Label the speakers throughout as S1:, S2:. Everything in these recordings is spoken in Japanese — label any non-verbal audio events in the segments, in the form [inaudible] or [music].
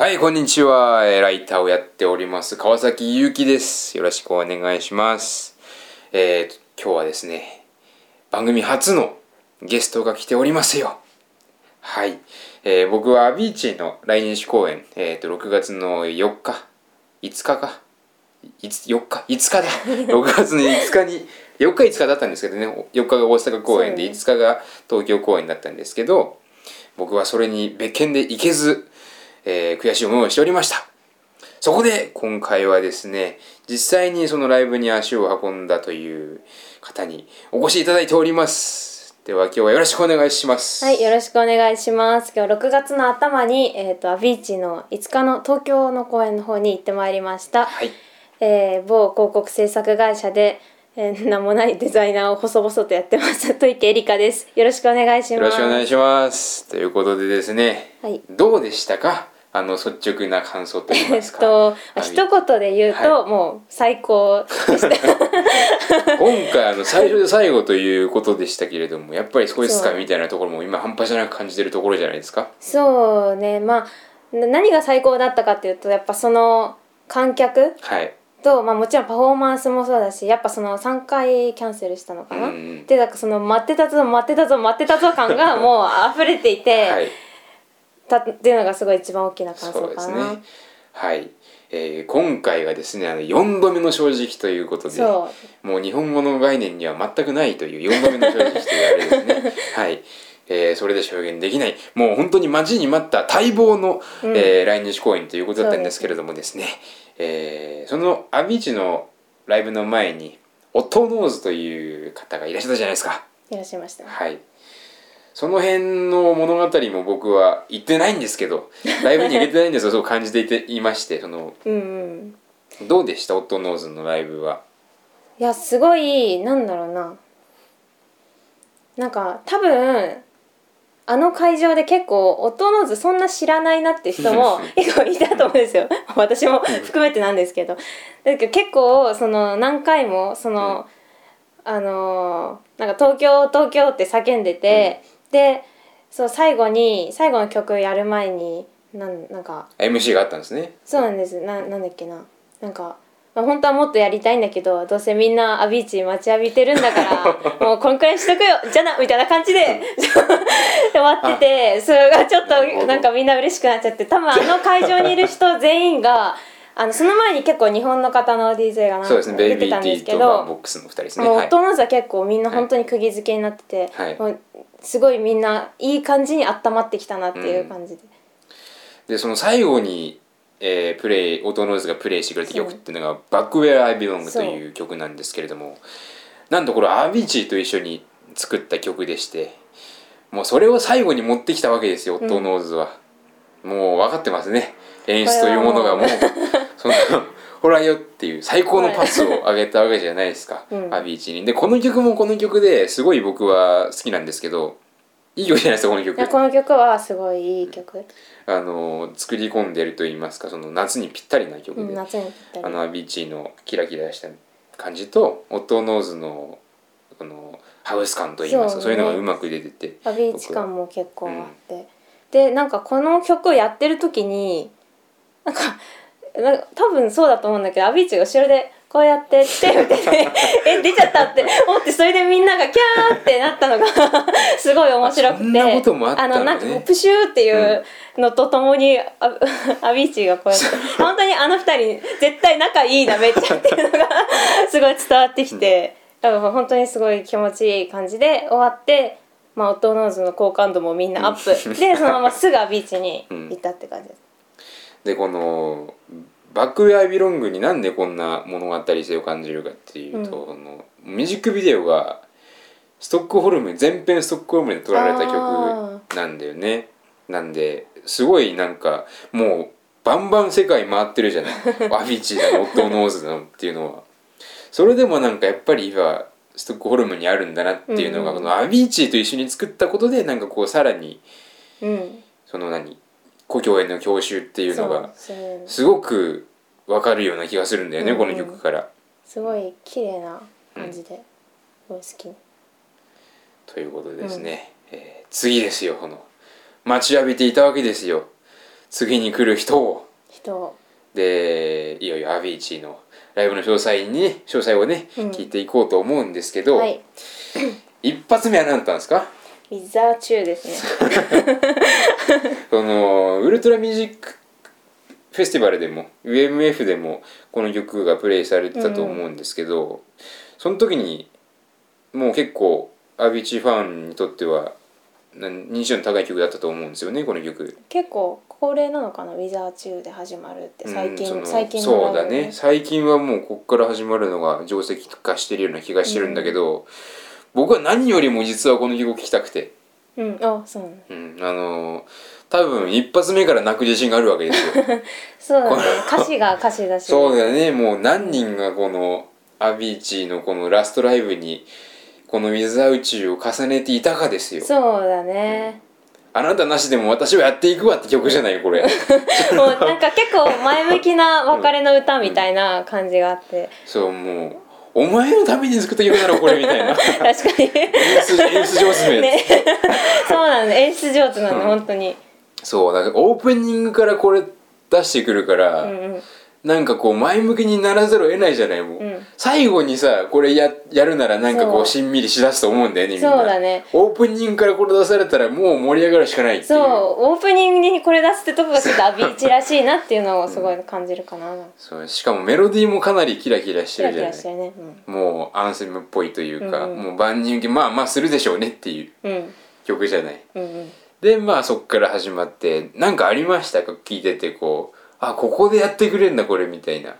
S1: はい、こんにちは。えーライターをやっております、川崎ゆうきです。よろしくお願いします。えー、今日はですね、番組初のゲストが来ておりますよ。はい。えー僕はアビーチの来日公演、えー、と、6月の4日、5日か。いつ4日 ?5 日だ [laughs] !6 月の5日に、4日5日だったんですけどね、4日が大阪公演で、5日が東京公演だったんですけど、僕はそれに別件で行けず、えー悔しい思いをしておりました。そこで今回はですね、実際にそのライブに足を運んだという方にお越しいただいております。では今日はよろしくお願いします。
S2: はい、よろしくお願いします。今日6月の頭に、えっ、と、アビーチの5日の東京の公演の方に行ってまいりました。
S1: はい。
S2: えー某広告制作会社で、えー名もないデザイナーを細々とやってます。戸池エリカです。よろしくお願いし
S1: よ
S2: ます。
S1: ろしくお願いします。ということでですね、
S2: はい
S1: どうでしたか？あの率直な感想といい
S2: えっ
S1: ますか。[laughs]
S2: と、
S1: アビ
S2: 一言で言うと、
S1: は
S2: もう最高。[laughs]
S1: 今回あの最初で最後ということでしたけれどもやっぱりそうですか？みたいなところも今半端じゃなく感じてるところじゃないですか？
S2: そうね、まあ、な何が最高だったかっていうと、やっぱその観客
S1: はい。
S2: と、まあ、もちろんパフォーマンスもそうだしやっぱその3回キャンセルしたのかな、
S1: うんうん。
S2: でなんかその待ってたぞ待ってたぞ待ってたぞ感が [laughs] もう溢れていて、
S1: はい。
S2: たっていうのがすごい一番大きな感
S1: そ
S2: 想かな。
S1: うですね。はい。えー今回がですねあの4度目の正直ということでもう日本語の概念には全くないという4度目の正直というあれですね。[laughs] はい、えーそれで証言できない。もう本当に待ちに待った待望の、
S2: うん。
S1: えー来日公演ということだったんですけれどもですねえーそのアビーチのライブの前にオットーノーズという方がいらっしゃったじゃないですか。
S2: いらっしゃいました。ね
S1: はい。その辺の物語も僕は言ってないんですけど [laughs] ライブに行けてないんですよそう感じていていましてその
S2: うんうん。
S1: どうでした？オットーノーズのライブは。い
S2: やすごいなんだろうな。なんか多分あの会場で結構オットーノーズそんな知らないなって人も [laughs] 結構いたと思うんですよ。私も含めてなんですけど。だけど結構その何回もその、あのーなんか東京東京って叫んでて、でそう最後に最後の曲やる前になんなんか
S1: MC があったんですね。
S2: そうなんです。ななんだっけな。なんか、まあ、本当はもっとやりたいんだけどどうせみんなアビーチ待ちわびてるんだから [laughs] もうこんくらいにしとくよじゃなみたいな感じで終わっててそれがちょっとなんかみんな嬉しくなっちゃって多分あの会場にいる人全員があのその前に結構日本の方の DJ が
S1: そうですね。ベイビー
S2: 出てたん
S1: T
S2: ですけ
S1: とバン
S2: ど
S1: ボックスの2人ですね。
S2: もう
S1: はい。
S2: 大人数は結構みんな本当に釘付けになってて、
S1: はい。
S2: もうすごいみんないい感じに温まってきたなっていう感じで。
S1: でその最後に、えープレイオートノーズがプレイしてくれた曲っていうのが「バックウェア・アイ・ビロング」という曲なんですけれどもなんとこれアビーチーと一緒に作った曲でしてもうそれを最後に持ってきたわけですよ、オットーノーズは。もう分かってますね。演出というものがもう。その [laughs] ほらよっていう最高のパスを上げたわけじゃないですか、
S2: うん。
S1: アビーチーに。でこの曲もこの曲ですごい僕は好きなんですけどいい曲じゃないですかこの曲。
S2: いやこの曲はすごいいい曲、
S1: あの作り込んでると言いますかその夏にぴったりな曲で、
S2: うん、夏にぴったり。
S1: あのアビーチーのキラキラした感じとオットーノーズのこのハウス感と言いますか
S2: そうね。
S1: そういうのがうまく出てて
S2: アビーチ感も結構あって、でなんかこの曲をやってる時になんかなんか多分そうだと思うんだけどアビーチが後ろでこうやって手を振ってて [laughs] え出ちゃったって。思ってそれでみんながキャーってなったのが [laughs] すごい面白くて。
S1: あそんなこともあ
S2: のなんかプシューっていうのとともに、あ [laughs] アビーチがこうやって本当にあの二人絶対仲いいなめっちゃっていうのがすごい伝わってきて、だから本当にすごい気持ちいい感じで終わって。まあ、 Otto Knows の好感度もみんなアップ、でそのまますぐ Avicii に行ったって感じです、
S1: でこの「バック・ウェア・ビロング」になんでこんな物語性を感じるかっていうと、このミュージックビデオがストックホルム全編ストックホルムで撮られた曲なんだよね。なんですごいなんかもうバンバン世界回ってるじゃない。[laughs] Avicii だの Otto Knows だのっていうのは。それでもなんかやっぱり今ストックホルムにあるんだなっていうのが、
S2: うんうん。
S1: このアビーチと一緒に作ったことでなんかこうさらに
S2: うん、
S1: その何故郷への郷愁っていうのがすごくわかるような気がするんだよね、
S2: うん
S1: この曲から。
S2: すごい綺麗な感じで、すごい好き。
S1: ということでですね、えー次ですよこの。待ちわびていたわけですよ。次に来る人を。
S2: 人
S1: でいよいよアビーチのライブの詳細にね詳細をね、
S2: うん。
S1: 聞いていこうと思うんですけど、
S2: はい。
S1: 一発目は何だったんですか？
S2: ウィザーチューですね。[laughs]
S1: そのウルトラミュージックフェスティバルでも UMF でもこの曲がプレイされてたと思うんですけど、その時にもう結構アビーチファンにとってはな認知度の高い曲だったと思うんですよねこの曲。
S2: 結構恒例なのかなウィザーチューで始まるって最近、
S1: うん
S2: 最近の
S1: そうだね。最近はもうこっから始まるのが定石化してるような気がしてるんだけど、僕は何よりも実はこの曲を聴きたくて、
S2: うんあそうなの。
S1: うん、あのー多分一発目から泣く自信があるわけですよ。[laughs]
S2: そうだね。歌詞が歌詞だし。
S1: そうだよね。もう何人がこのアビーチのこのラストライブにこの「水宇宙」を重ねていたかですよ。
S2: そうだね、
S1: あなたなしでも私はやっていくわって曲じゃないこれ。[laughs]
S2: もうなんか結構前向きな別れの歌みたいな感じがあって、
S1: そうもうお前のために作った曲だろこれみたいな。[laughs]
S2: 確かに。
S1: 演出上手め、
S2: ね。そうなんだ演出上手なの、
S1: うん。
S2: 本当に。
S1: そうだからオープニングからこれ出してくるから、
S2: うんうん
S1: なんかこう前向きにならざるを得ないじゃないもう、
S2: うん。
S1: 最後にさこれややるならなんかこ
S2: そう。
S1: うしんみりしだすと思うんだよねみんな。
S2: そうだね。
S1: オープニングからこれ出されたらもう盛り上がるしかないっていう。
S2: そう。オープニングにこれ出すってとこがちょっとアビーチらしいなっていうのをすごい感じるかな、
S1: そう。しかもメロディーもかなりキラキラし
S2: キ
S1: てるじゃない。
S2: ラキラしてるね。
S1: もうアンセムっぽいというか、
S2: うんうん。
S1: もう万人受けまあまあするでしょうねっていう
S2: うん。うん。
S1: 曲じゃない。
S2: うんうん。
S1: でまあそっから始まってなんかありましたか？聞いててこうあここでやってくれんだこれみたいな。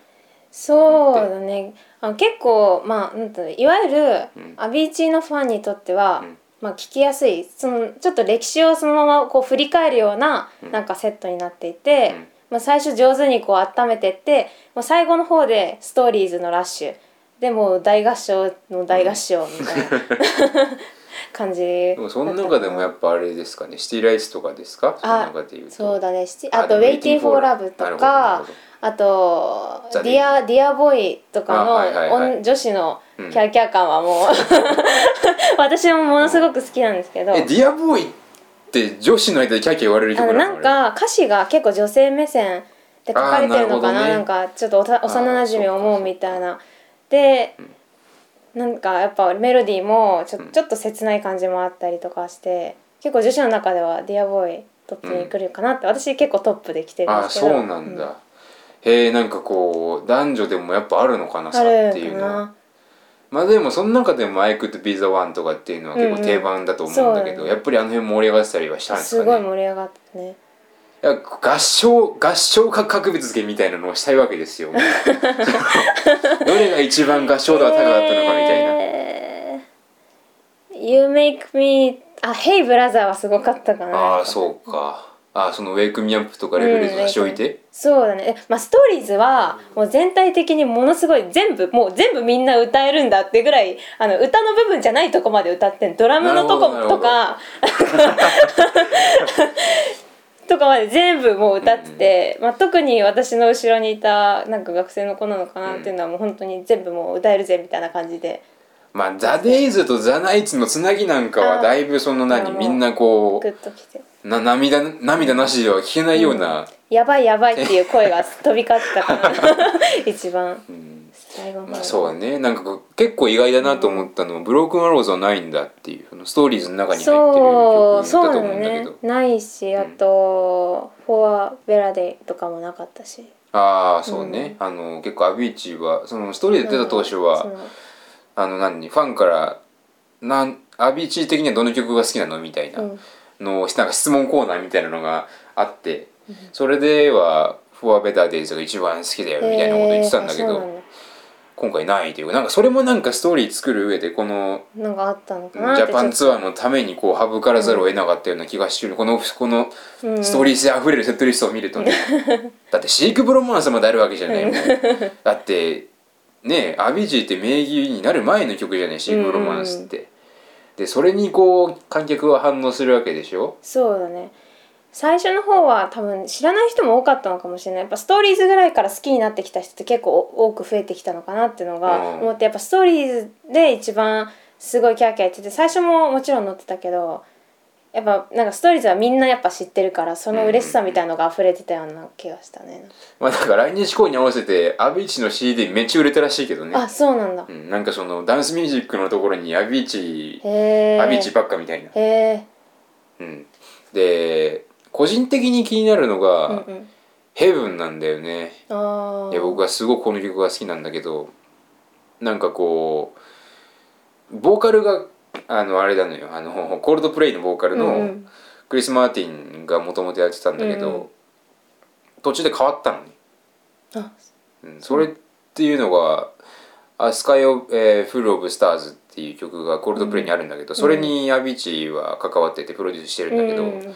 S2: そうだね。あ結構まあなんていうのいわゆる
S1: うん。
S2: アビーチのファンにとっては、
S1: うん。
S2: まあ、聞きやすいそのちょっと歴史をそのままこう振り返るような
S1: うん。
S2: なんかセットになっていて、
S1: うん。
S2: まあ、最初上手にこう温めてってもう最後の方でストーリーズのラッシュ。でもう大合唱の大合唱みたいな、[laughs] 感じ。
S1: でもその中でもやっぱあれですかねシティライツとかですか？その
S2: あ
S1: 中で言うと。
S2: そうだね。し
S1: あ
S2: あと「
S1: でも
S2: Waiting for Love」と
S1: なるほどなる
S2: かあと「
S1: ザ
S2: Dear, Dear Boy」とかの、
S1: あはいはいはい。
S2: おん女子のキ
S1: うん。
S2: ャーキャー感はもう [laughs] 私もものすごく好きなんですけど、
S1: えディアボーイって女子の間でキャーキャー言われる曲なの？あれ
S2: か歌詞が結構女性目線で書かれてるのかな？
S1: な
S2: んかちょっとおた幼なじみを思うみたいな。で、なんかやっぱメロディーもちょ,、
S1: うん。
S2: ちょっと切ない感じもあったりとかして結構女子の中では「ディアボーイトップに来るかなって、私結構トップで来てるん
S1: あ
S2: ですけど。
S1: そうなんだ、へえんかこう男女でもやっぱあるのかな差
S2: ある
S1: っていうのは。まあでもその中でも「I could be the one」とかっていうのは結構定番だと思うんだけど、やっぱりあの辺盛り上がってたりはしたんです
S2: すごい
S1: かね
S2: 盛り上がってね
S1: 合唱合唱か格別付けみたいなのをしたいわけですよ。[laughs] どれが一番合唱度が高かったのかみたいな、
S2: えー You make me あ「Hey brother」はすごかったかな。
S1: ああそうか。ああその「ウェイクミアップ」とかレベルで差し置いて、
S2: そうだね。えまあストーリーズはもう全体的にものすごい全部もう全部みんな歌えるんだってぐらいあの歌の部分じゃないとこまで歌ってん。ドラムのとことか [laughs] とかまで全部もう歌ってて、まあ、特に私の後ろにいたなんか学生の子なのかなっていうのはもう本当に全部もう歌えるぜみたいな感じで。
S1: まあザ・デイズとザ・ナイツのつなぎなんかはだいぶその何みんなこ
S2: グッときて。
S1: うな涙涙なしでは聞けないような、
S2: やばいやばいっていう声が飛び交ってたかな [laughs] [laughs] 一番。
S1: うんまあそうだね。なんか結構意外だなと思ったのは、ブロークン・アローズはないんだっていうそのストーリーズの中に入ってる曲だと思うんだけど、
S2: ね。ないしあと「フォア・ベラデイ」とかもなかったし。
S1: ああそうね、あの結構アビーチはそのストーリーで出た当初は、
S2: うん
S1: あの何ファンからなんアビーチ的にはどの曲が好きなのみたいな
S2: うん。
S1: のをなんか質問コーナーみたいなのがあって、それでは「フォア・ベター・デイズ」が一番好きだよみたいなこと言ってたんだけど、
S2: えー
S1: 今回ないというかなんかそれもなんかストーリー作る上でこの
S2: なんかあったのか
S1: ジャパンツアーのためにこう省からざるを得なかったような気がしてる、このこの
S2: うん。
S1: ストーリー性あふれるセットリストを見るとね、[laughs] だってシーク・ブロマンスまであるわけじゃないもん。[laughs] だってねアビーチーって名義になる前の曲じゃない？シーク・ブロマンスって、でそれにこう観客は反応するわけでしょ？
S2: そうだね最初の方は多分知らない人も多かったのかもしれない。やっぱストーリーズぐらいから好きになってきた人って結構多く増えてきたのかなっていうのが
S1: うん。
S2: 思ってやっぱストーリーズで一番すごいキャーキャー言ってて最初ももちろん載ってたけどやっぱなんかストーリーズはみんなやっぱ知ってるからその嬉しさみたいのが溢れてたような気がしたね、
S1: まあなんか来日公演に合わせてアビーチの CD めっちゃ売れたらしいけどね。
S2: あそうなんだ、
S1: うん、なんかそのダンスミュージックのところにアビーチアビーチばっかみたいな、
S2: へえ
S1: うん、で個人的に気になるのが、
S2: うんうん。
S1: ヘブンなんだよね。いや僕はすごくこの曲が好きなんだけどなんかこうボーカルがあのあれなのよ。あのコールドプレイのボーカルの
S2: うんうん。
S1: クリス・マーティンがもともとやってたんだけど、
S2: うんうん。
S1: 途中で変わったのね、
S2: あ。
S1: うん、それっていうのが「A Sky of、えー Full of Stars」っていう曲がコールドプレイにあるんだけど、それにアビーチは関わっててプロデュースしてるんだけど、
S2: うんうん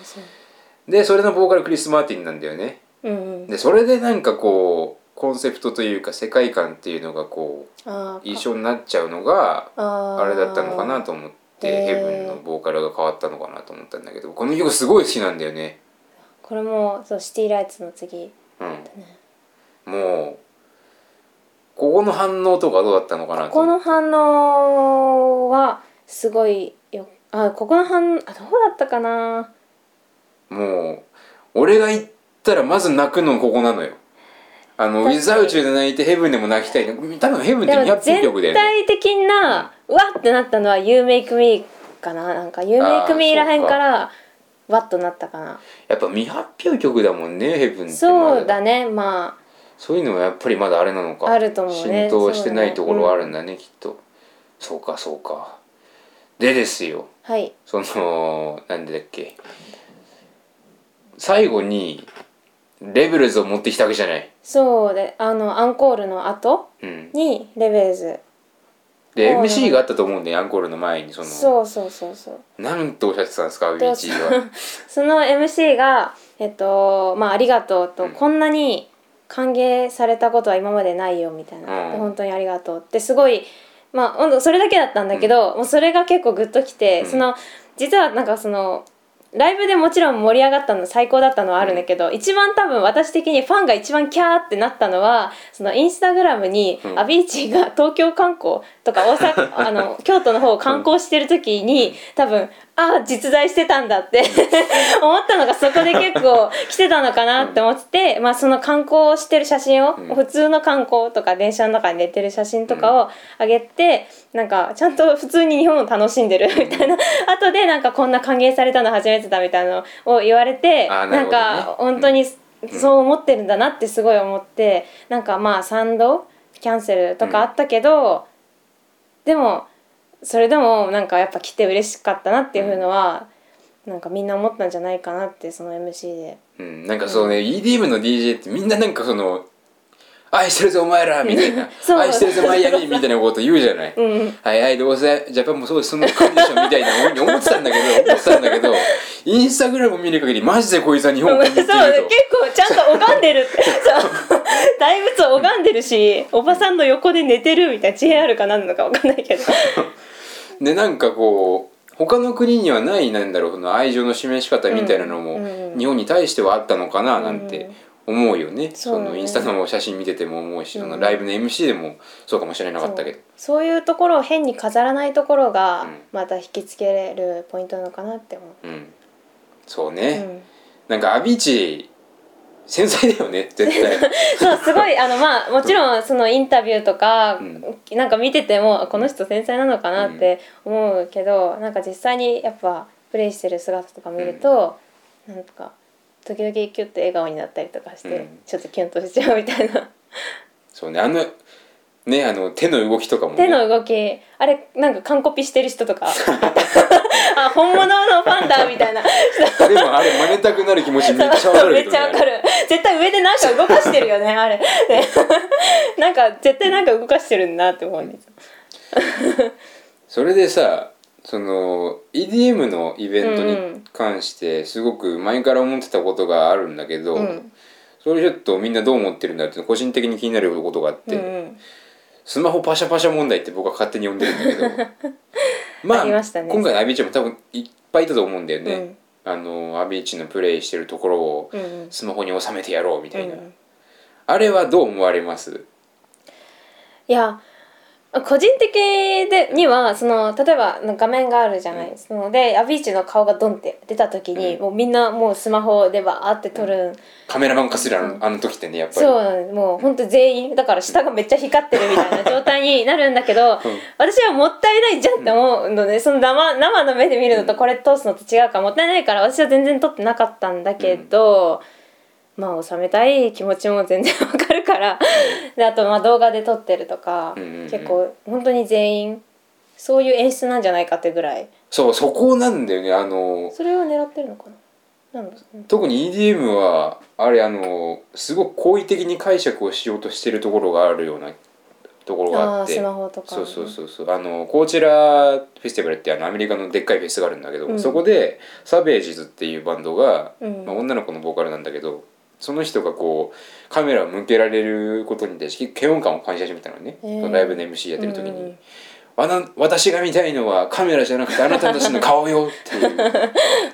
S1: でそれのボーカルクリス・マーティンなんだよね。
S2: うんうん。
S1: でそれでなんかこうコンセプトというか世界観っていうのがこう一緒になっちゃうのが
S2: あ
S1: れだったのかなと思って
S2: へー。
S1: ヘブンのボーカルが変わったのかなと思ったんだけどこの曲すごい好きなんだよね。
S2: これもそうシティライツの次。
S1: うん。もうここの反応とかどうだったのかな
S2: ことこの反応はすごいよあここの反あどうだったかな
S1: 俺が言ったらまず泣くのここなのよ。あの「ウィザウチューで泣いてヘブンでも泣きたいの。多分ヘブンって
S2: でも
S1: 200分曲だ
S2: 全
S1: よね。
S2: 体的なうわってなったのは「You Make Me」かな。なんか「You Make Me」らへん
S1: か
S2: か。らわっとなったかな。
S1: やっぱ未発表曲だもんねヘブンってま
S2: そうだね。ま
S1: そういうのはやっぱりまだあれなのか。
S2: あると思うね。
S1: 浸透してないところはあるんだねきっと。そうかそうか。でですよ。
S2: あはい。
S1: そのなんでだっけ最後にレベルズを持ってきたわけじゃない、
S2: そうであのアンコールの後
S1: うん、
S2: にレベルズ。
S1: で
S2: そう
S1: MC があったと思うんだよアンコールの前にその。
S2: そうそうそうそう。
S1: なんとおっしゃってたんですか BG は。[laughs]
S2: その MC が「えっとまあ、ありがとうと」
S1: うん。
S2: こんなに歓迎されたことは今までないよ」みたいな、
S1: うん。
S2: で本当にありがとう」ってすごいまあそれだけだったんだけど、もうそれが結構グッときて、
S1: うん。
S2: その実はなんかそのライブでもちろん盛り上がったの最高だったのはあるんだけど、一番多分私的にファンが一番キャーってなったのはそのインスタグラムに
S1: うん
S2: アビーチが東京観光とか大阪あの [laughs] 京都の方を観光してる時に多分ああ実在してたんだって。[laughs] 思ったのがそこで結構来てたのかなって思ってて、まあ、その観光をしてる写真を、
S1: うん。
S2: 普通の観光とか電車の中に寝てる写真とかを上げて、なんかちゃんと普通に日本を楽しんでるみたいな。後でなんかこんな歓迎されたの初めてだみたいなのを言われて
S1: な
S2: なんか本当にそう思ってるんだなってすごい思ってなんかまあ賛同？キャンセルとかあったけど、でもそれでもなんかやっぱ来て嬉しかったなっていうのは、なんかみんな思ったんじゃないかなってその MC で。
S1: うん、なんかそうね、EDM の DJ ってみんななんかその「愛してるぞお前ら」みたいな「[laughs]
S2: そう。
S1: 愛してるぞマイアミ」みたいなこと言うじゃない、
S2: うん
S1: はいはいどうせジャパンもそうですそんな感じでしょみたいなふうに思ってたんだけど [laughs] 思ってたんだけどインスタグラムを見る限りマジでこいつは日本を [laughs]
S2: そう結構ちゃんと拝んでる大仏を拝んでるしおばさんの横で寝てるみたいな JR か何なのか分かんないけど
S1: でなんかこう他の国にはないなんだろうその愛情の示し方みたいなのも日本に対してはあったのかななんて思うよね、
S2: そ
S1: のインスタの写真見てても思うし、
S2: うん
S1: そのライブの MC でもそうかもしれなかったけど。
S2: そう。いうところを変に飾らないところが
S1: うん。
S2: また引きつけるポイントなのかなって思う。
S1: うん。そう
S2: う
S1: ね、
S2: ん。
S1: なんかアビーチ繊細だよね絶対。[laughs]
S2: そうすごいあのまあもちろんそのインタビューとか、
S1: うん。
S2: なんか見ててもあこの人繊細なのかなって思うけど、なんか実際にやっぱプレイしてる姿とか見ると、なんか時々キュッと笑顔になったりとかして、
S1: うん。
S2: ちょっとキュンとしちゃうみたいな。
S1: そうねあのねあの手の動きとかもね。
S2: 手の動き。あれなんか完コピしてる人とか。[laughs] あ本物のファンだみたいな。人 [laughs]
S1: でもあれ真似たくなる気持ちめっちゃわかるね。
S2: っちゃわかる。絶対上でなんか動かしてるよねあれ、ね、[laughs] なんか絶対なんか動かしてるんだなって思うんですよ。
S1: それでさその EDM のイベントに関してすごく前から思ってたことがあるんだけど、
S2: うん。
S1: それちょっとみんなどう思ってるんだって個人的に気になることがあって、
S2: うんうん
S1: スマホパシャパシャ問題って僕は勝手に呼んでるんだけど。[laughs] まあ
S2: ね。
S1: 今回のアビーチも多分いっぱいいたと思うんだよね、
S2: うん。
S1: あのアビーチのプレイしてるところをスマホに収めてやろうみたいな、
S2: うん。
S1: あれはどう思われます？
S2: いや個人的でにはその例えば画面があるじゃない、
S1: うん。
S2: そのでアビーチの顔がドンって出た時に、
S1: うん。
S2: もうみんなもうスマホでバーって撮る、
S1: カメラマン化するあのあの時ってねやっぱり。
S2: そうもう本当全員だから下がめっちゃ光ってるみたいな状態になるんだけど、私はもったいないじゃんって思うので、その生生の目で見るのとこれ通すのと違うからもったいないから私は全然撮ってなかったんだけど、まあ収めたい気持ちも全然わかるから。であとまあ動画で撮ってるとか、
S1: うんうんうん。
S2: 結構本当に全員そういう演出なんじゃないかってぐらい。
S1: そうそこなんだよね。あの
S2: それを狙ってるのかな。なんだ
S1: 特に EDM はあれあのすごく好意的に解釈をしようとしてるところがあるようなところがあって。
S2: スマホとか
S1: そうそうそうそう。あのコーチェラフェスティバルってあのアメリカのでっかいフェスがあるんだけど、
S2: うん。
S1: そこでサベージズっていうバンドが、
S2: うん。
S1: まあ、女の子のボーカルなんだけどその人がこうカメラを向けられることに対して嫌悪感を感じ始めたのね、
S2: へー。
S1: ライブの MC やってる時に、
S2: うん
S1: あな私が見たいのはカメラじゃなくてあなたたちの顔よっていう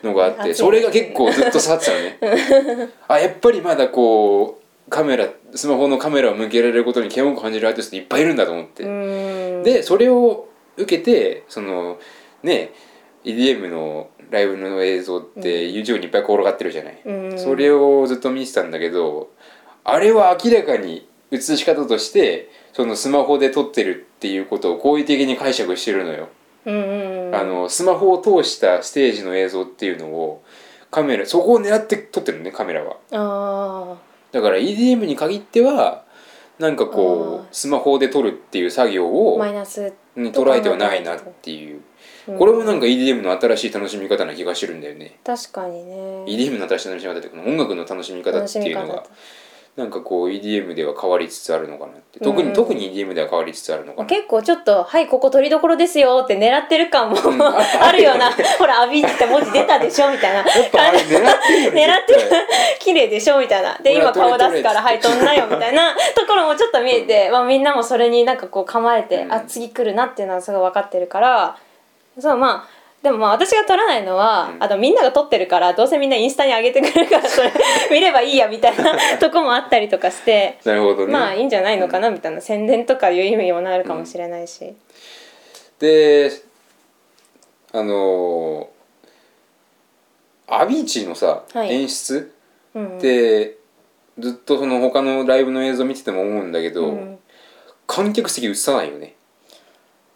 S1: のがあってそれが結構ずっと触ってたのね。[laughs] あやっぱりまだこうカメラスマホのカメラを向けられることに嫌悪感を感じるアーティストいっぱいいるんだと思って、
S2: うん。
S1: でそれを受けてそのね EDM のライブの映像って YouTube にいっぱい転がってるじゃない、
S2: うん。
S1: それをずっと見てたんだけどあれは明らかに映し方としてそのスマホで撮ってるっていうことを好意的に解釈してるのよ、
S2: うん
S1: あのスマホを通したステージの映像っていうのをカメラそこを狙って撮ってるのねカメラは。
S2: あ
S1: だから EDM に限ってはなんかこ
S2: あ
S1: うスマホで撮るっていう作業
S2: ー
S1: を
S2: マイナス
S1: に捉えてはないなっていう。
S2: うん
S1: これもなんか EDM の新しい楽しみ方な気がしてるんだよね。
S2: 確かにね。
S1: EDM の新しい楽しみ方っていうか音楽の楽しみ方っていうのが。なんかこう EDM では変わりつつあるのかなって。特に、
S2: うん
S1: 特に EDM では変わりつつあるのかな。
S2: 結構ちょっと「はいここ取りどころですよ」って狙ってる感も
S1: ん。
S2: あるような。ほら「アビーチ」って文字出たでしょみたいな。
S1: 狙ってる
S2: 綺麗でしょみたいな。で今顔出すから「
S1: 撮れ撮れ
S2: はい飛んなよ」みたいな。[laughs] ところもちょっと見えて、まあ、みんなもそれになんかこう構えて、
S1: うん。
S2: あ次来るなっていうのはすごい分かってるからそうまあでもまあ私が撮らないのは、
S1: うん。
S2: あとみんなが撮ってるからどうせみんなインスタに上げてくれるからそれ [laughs] 見ればいいやみたいなとこもあったりとかして。
S1: なるほどね。
S2: まあいいんじゃないのかなみたいな宣伝とかいう意味にもなるかもしれないし、
S1: であのーアビーチのさ、
S2: はい。
S1: 演出
S2: うん
S1: ってずっとその他のライブの映像見てても思うんだけど、
S2: うん
S1: 観客席映さないよね。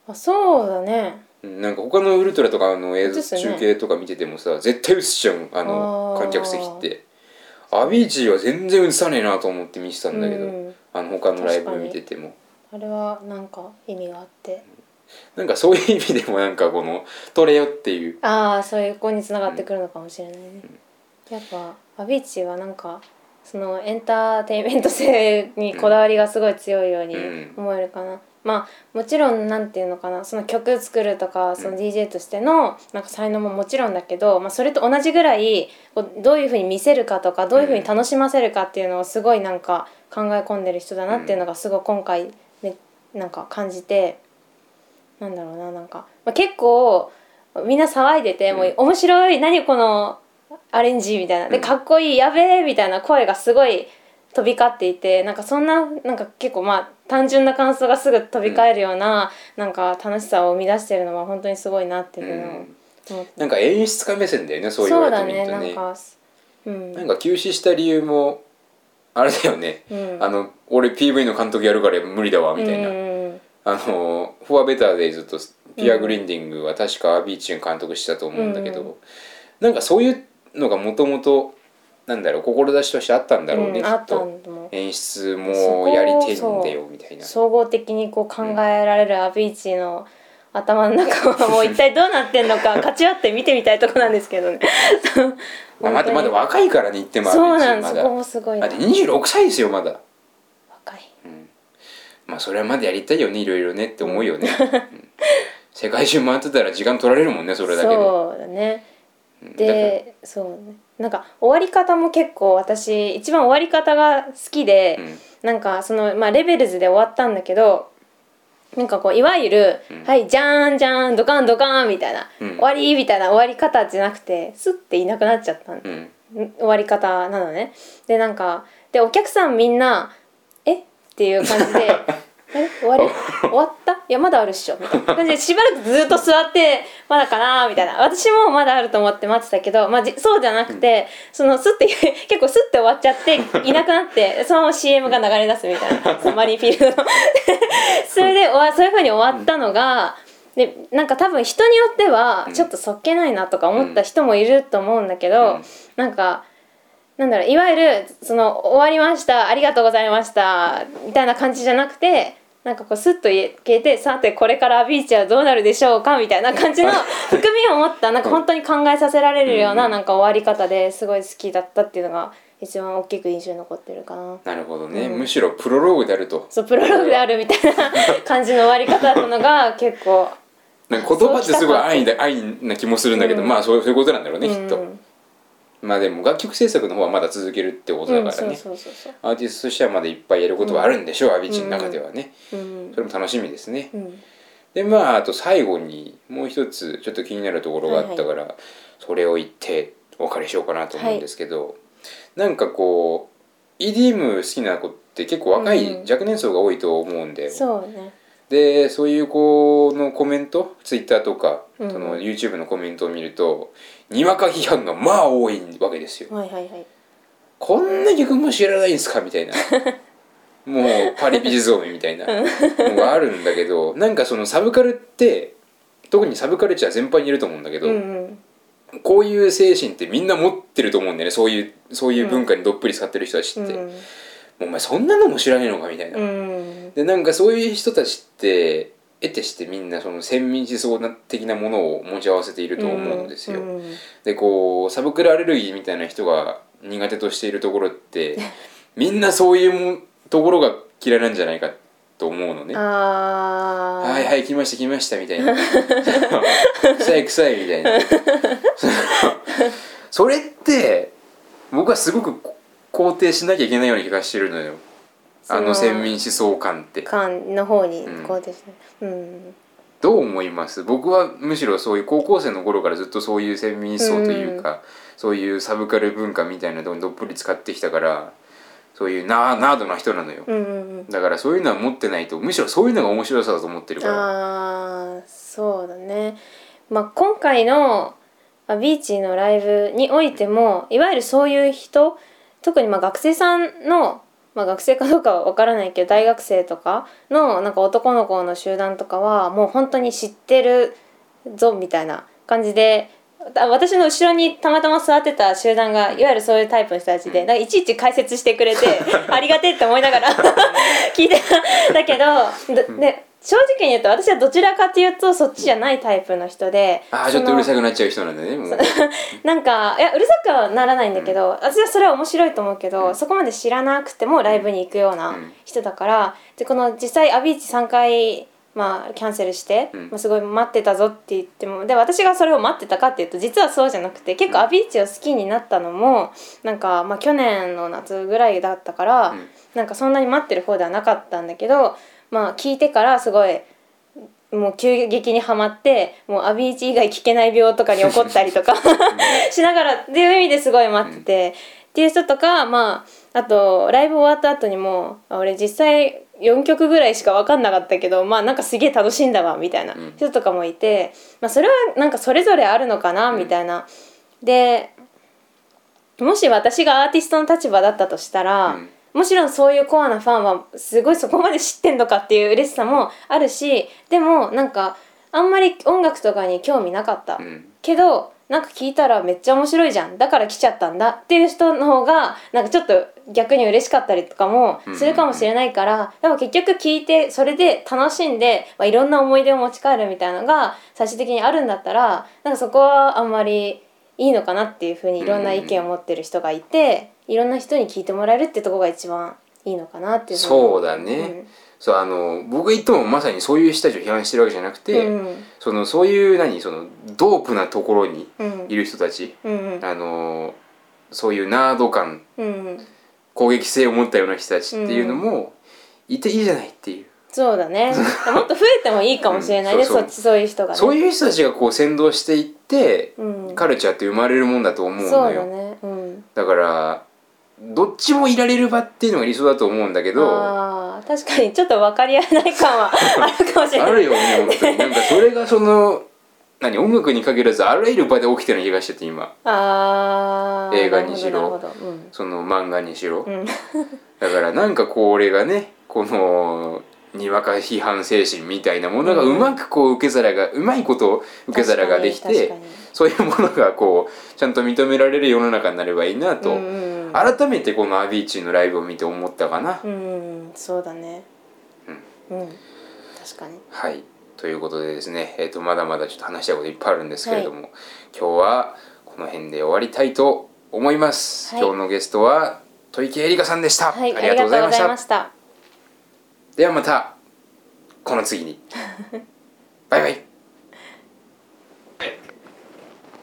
S2: あそうだね。
S1: うんなんか他のウルトラとかの映像、
S2: ね。
S1: 中継とか見ててもさ絶対映しちゃうあの観客席って。アビーチは全然映さねえなと思って見てたんだけど、
S2: うん。
S1: あの他のライブ見てても。
S2: あれはなんか意味があって。
S1: なんかそういう意味でもなんかこの撮れよっていう。
S2: ああそういう子につながってくるのかもしれないね、やっぱアビーチはなんかそのエンターテインメント性にこだわりがすごい強いように
S1: うん。
S2: 思えるかな、まあもちろんなんていうのかなその曲作るとかその DJ としてのなんか才能ももちろんだけど、まあ、それと同じぐらいどういうふうに見せるかとかどういうふうに楽しませるかっていうのをすごいなんか考え込んでる人だなっていうのがすごい今回めなんか感じてなんだろうななんか、まあ、結構みんな騒いでて、もう面白い何このアレンジみたいな。で
S1: うん。
S2: かっこいいやべえみたいな声がすごい飛び交っていてなんかそんななんか結構まあ単純な感想がすぐ飛び交えるような、なんか楽しさを生み出してるのは本当にすごいなっていうのを
S1: うん。なんか演出家目線だよねそう言われてみるとね
S2: なんかうん。
S1: なんか休止した理由もあれだよね、
S2: うん。
S1: あの俺 PV の監督やるから無理だわみたいな、
S2: うん
S1: あの「フォアベターデイズ」と「ピアグリンディング」は確かアビーチが監督したと思うんだけど、
S2: うん。
S1: なんかそういうのがもともとなんだろう志としてあったんだろうね、
S2: うん
S1: きっと。演出もやりてえんだよみたいな。
S2: 総合的にこう考えられるアビーチの頭の中は [laughs] もう一体どうなってんのか勝ち合って見てみたいとこなんですけどね。
S1: ま [laughs] あまだまだ
S2: 本
S1: 若いからね言っても
S2: そうなんです。そこもすごいな。
S1: だって26歳ですよまだ。
S2: 若い。
S1: まあそれはまだやりたいよねいろいろねって思うよね、うん。世界中回ってたら時間取られるもんねそれだけで。
S2: そうだね。
S1: うん。
S2: でそうねなんか終わり方も結構私一番終わり方が好きで、
S1: うん。
S2: なんかそのまあレベルズで終わったんだけどなんかこういわゆる「
S1: うん。
S2: はいじゃーんじゃーんドカンドカン」みたいな、
S1: うん。
S2: 終わりみたいな終わり方じゃなくてスッていなくなっちゃったん
S1: うん。
S2: 終わり方なのね。でなんかでお客さんみんな「え？っ?」ていう感じで [laughs] え終わり？終わった？いやまだあるっしょ。みたいな感じでしばらくずっと座ってまだかなみたいな。私もまだあると思って待ってたけど、まあ、じそうじゃなくて、そのスッて [laughs] 結構スッて終わっちゃっていなくなってそのまま CM が流れ出すみたいな。そのマリーフィールドの。[laughs] それで終わそういうふうに終わったのが、でなんか多分人によってはちょっとそっけないなとか思った人もいると思うんだけど、
S1: うん。
S2: なんかなんだろういわゆるその終わりましたありがとうございましたみたいな感じじゃなくてなんかこうスッと消えてさてこれからビーチはどうなるでしょうかみたいな感じの [laughs] 含みを持ったなんか本当に考えさせられるような
S1: うん
S2: なんか終わり方ですごい好きだったっていうのが一番大きく印象に残ってるかな。
S1: なるほどね、
S2: うん。
S1: むしろプロローグであると。
S2: そうプロローグであるみたいな感じの終わり方だったのが結構
S1: なんか言葉ってすごい安易な気もするんだけど、
S2: うん。
S1: まあそうそういうことなんだろうね、きっと。
S2: うん
S1: まあでも楽曲制作の方はまだ続けるってことだ
S2: うん
S1: からね、アーティストとしてはまだいっぱいやることはあるんでしょう、アビーチの中ではね、
S2: そううん。
S1: それも楽しみですね、
S2: うん。
S1: でまああと最後にもう一つちょっと気になるところがあったから、それを言ってお別れしようかなと思うんですけど、なんかこう EDM 好きな子って結構若い、
S2: うん。
S1: 若年層が多いと思うんで
S2: そうね。
S1: でそういう子のコメント Twitter とか、
S2: うん。
S1: その YouTube のコメントを見るとにわか批判がまあ多いわけですよ。
S2: はいはいはい。
S1: こんな曲も知らないんですかみたいな。[laughs] もうパリピ地蔵めみたいな。のがあるんだけどなんかそのサブカルって特にサブカルチャー全般にいると思うんだけど、
S2: うんうん
S1: こういう精神ってみんな持ってると思うんだよね。そういうそういう文化にどっぷり使ってる人たちって、もうお前そんなのも知らねえのかみたいな、
S2: うん。
S1: でなんかそういう人たちって得てしてみんなその先民思想的なものを持ち合わせていると思うんですよ、
S2: うん
S1: でこうサブクルアレルギーみたいな人が苦手としているところってみんなそういうもところが嫌いなんじゃないかと思うのね。はいはい来ました来ましたみたいな。[laughs] 臭い臭いみたいな。[laughs] それって僕はすごく肯定しなきゃいけないような気がしてるのよあの先民思想観って。
S2: 感の方に
S1: うん。
S2: こうですね。うん。
S1: どう思います？僕はむしろそういう高校生の頃からずっとそういう先民思想というか、そういうサブカル文化みたいなのをどっぷり使ってきたからそういうナーナードな人なのよ、
S2: うんうんうん。
S1: だからそういうのは持ってないとむしろそういうのが面白さだと思ってるから。
S2: あーそうだね。まあ今回のまあビーチのライブにおいてもいわゆるそういう人特にまあ学生さんの、まあ、学生かどうかは分からないけど大学生とかのなんか男の子の集団とかはもう本当に知ってるぞみたいな感じであ私の後ろにたまたま座ってた集団がいわゆるそういうタイプの人たちで、なんかいちいち解説してくれて [laughs] ありがてえって思いながら [laughs] 聞いてたんだけどでで正直に言うと私はどちらかというとそっちじゃないタイプの人で
S1: ああちょっとうるさ
S2: く
S1: くなっちゃう人なんだねもう。
S2: なんかいやうるさくはならないんだけど、私はそれは面白いと思うけど、そこまで知らなくてもライブに行くような人だから、でこの実際アビーチ3回まあキャンセルして、
S1: うん。
S2: まあ、すごい待ってたぞって言ってもで私がそれを待ってたかっていうと実はそうじゃなくて結構アビーチを好きになったのもなんか、まあ、去年の夏ぐらいだったから、
S1: うん。
S2: なんかそんなに待ってる方ではなかったんだけどまあ聞いてからすごいもう急激にはまってもうアビーチ以外聞けない病とかに怒ったりとかしながらっていう意味ですごい待ってて、っていう人とかまああとライブ終わった後にもあ俺実際4曲ぐらいしか分かんなかったけどまあなんかすげえ楽しんだわみたいな
S1: うん。
S2: 人とかもいて、まあ、それはなんかそれぞれあるのかなみたいな。でもし私がアーティストの立場だったとしたら、
S1: うん
S2: もちろんそういうコアなファンはすごいそこまで知ってんのかっていう嬉しさもあるしでもなんかあんまり音楽とかに興味なかった、
S1: うん。
S2: けどなんか聞いたらめっちゃ面白いじゃん。だから来ちゃったんだっていう人の方がなんかちょっと逆に嬉しかったりとかもするかもしれないから、でも結局聞いてそれで楽しんで、まあ、いろんな思い出を持ち帰るみたいなのが最終的にあるんだったらなんかそこはあんまりいいのかなっていうふうにいろんな意見を持ってる人がいて、いろんな人に聞いてもらえるってとこが一番いいのかなっていう
S1: そうだね。そうあの僕が言ってもまさにそういう人たちを批判してるわけじゃなくて、
S2: うん。
S1: そのそういう何そのドープなところに
S2: うん。
S1: いる人たち、
S2: うんうん。
S1: あのそういうナード感
S2: うん
S1: 攻撃性を持ったような人たちっていうのもいていいじゃないっていう、
S2: そうだね。[laughs] もっと増えてもいいかもしれないね、
S1: うんそ
S2: っちそういう人がね。
S1: そういう人たちがこう先導していって、
S2: うん。
S1: カルチャーって生まれるもんだと思うのよ。
S2: だね。うん。
S1: だからどっちもいられる場っていうのが理想だと思うんだけど
S2: 確かにちょっと分かり合えない感はあるかもしれない。
S1: あるよね本当に。なんかそれがその何音楽に限らずあらゆる場で起きてる気がしてて今。映画にしろ。
S2: うん。
S1: その漫画にしろ、
S2: うん。
S1: だからなんかこう俺がねこのにわか批判精神みたいなものがうまくこう受け皿がうまいこと受け皿ができてそういうものがこうちゃんと認められる世の中になればいいなと、
S2: うんうん。
S1: 改めてこのアビーチーのライブを見て思ったかな。
S2: うんそうだね。うん、確かに。
S1: はい。ということでですね、えー、とまだまだちょっと話したいこといっぱいあるんですけれども、今日はこの辺で終わりたいと思います。
S2: はい。
S1: 今日のゲストは戸池恵梨香さんでした、
S2: はいありがとうございました
S1: ではまたこの次に。[laughs] バイバイ